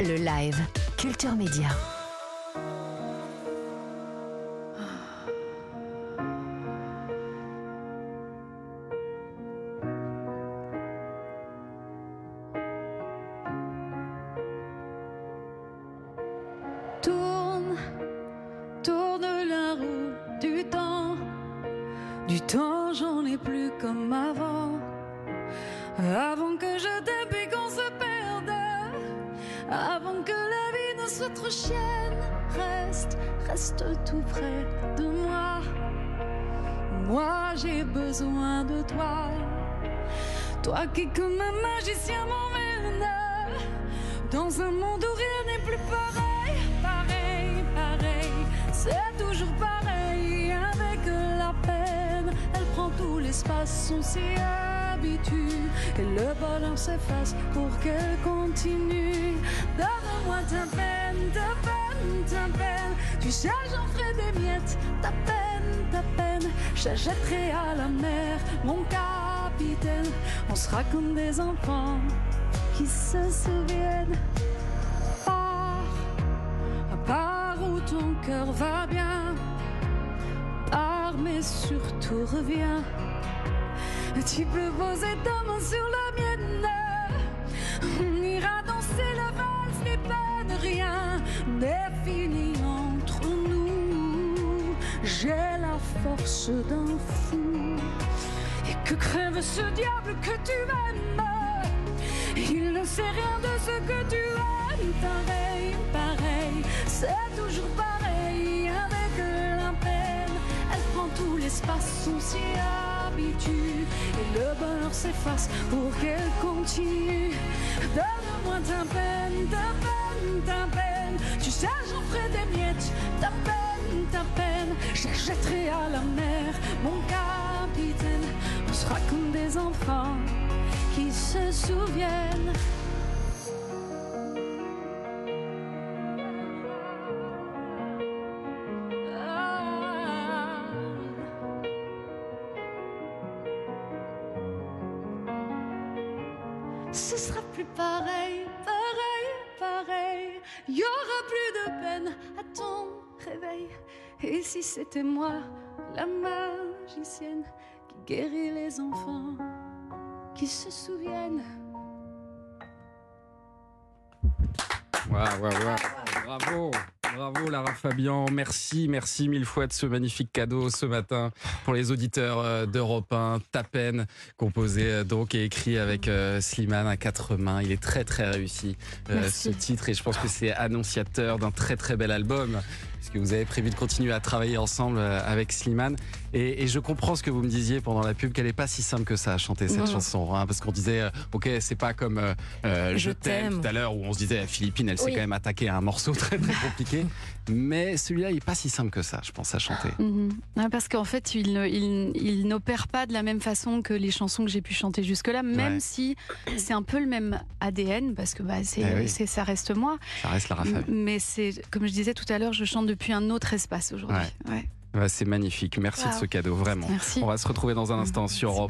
le live. Culture Média. Tourne, tourne la roue du temps. Du temps, j'en ai plus comme avant. Avant que je t'aime Avant que la vie ne soit trop chienne. Reste, reste tout près de moi. Moi, j'ai besoin de toi. Toi qui, comme un magicien, m'emmène dans un monde où rien n'est plus pareil. Pareil, pareil, c'est toujours pareil. Avec la peine, elle prend tout l'espace, on s'y Et le bonheur s'efface pour qu'elle continue. Donne-moi ta peine, ta peine, ta peine. Tu sais, j'en ferai des miettes. Ta peine, ta peine. Jetterai à la mer, mon capitaine. On sera comme des enfants qui se souviennent. Pars, pars où ton cœur va bien. Pars, mais surtout reviens. Tu peux poser ta main sur la mienne. On ira danser la valse, n'est pas de rien. Défini entre nous. J'ai la force d'un fou. Et que crève ce diable que tu m'aimes. Il ne sait rien de ce que tu aimes. Pareil, pareil, c'est toujours pareil. Avec la peine, elle prend tout l'espace, on Et le bonheur s'efface pour qu'elle continue. Donne-moi ta peine, ta peine, ta peine. Tu sais, j'en ferai des miettes. Ta peine, ta peine. Je jetterai à la mer, mon capitaine. On sera comme des enfants qui se souviennent. Ce sera plus pareil, pareil, pareil. Il y aura plus de peine à ton réveil. Et si c'était moi, la magicienne qui guérit les enfants qui se souviennent. Bravo. Bravo Lara Fabian, merci, merci mille fois de ce magnifique cadeau ce matin pour les auditeurs euh, d'Europe 1, Ta peine, composé euh, donc et écrit avec euh, Slimane à quatre mains. Il est très très réussi ce titre et je pense que c'est annonciateur d'un très très bel album puisque vous avez prévu de continuer à travailler ensemble euh, avec Slimane et, et je comprends ce que vous me disiez pendant la pub qu'elle est pas si simple que ça à chanter cette Non. chanson hein, parce qu'on disait euh, ok c'est pas comme euh, Je t'aime tout à l'heure où on se disait Philippine elle s'est quand même attaquée à un morceau très très compliqué mais celui-là il est pas si simple que ça je pense à chanter Mhm. Ouais, parce qu'en fait, il, ne- il, il n'opère pas de la même façon que les chansons que j'ai pu chanter jusque-là, même Ouais. si c'est un peu le même ADN, parce que bah, Eh oui. ça reste moi. ça reste Lara Fabian Mais c'est, comme je disais tout à l'heure, je chante depuis un autre espace aujourd'hui. Ouais. Ouais, c'est magnifique merci de ce cadeau vraiment Merci. on va se retrouver dans un instant sur Europe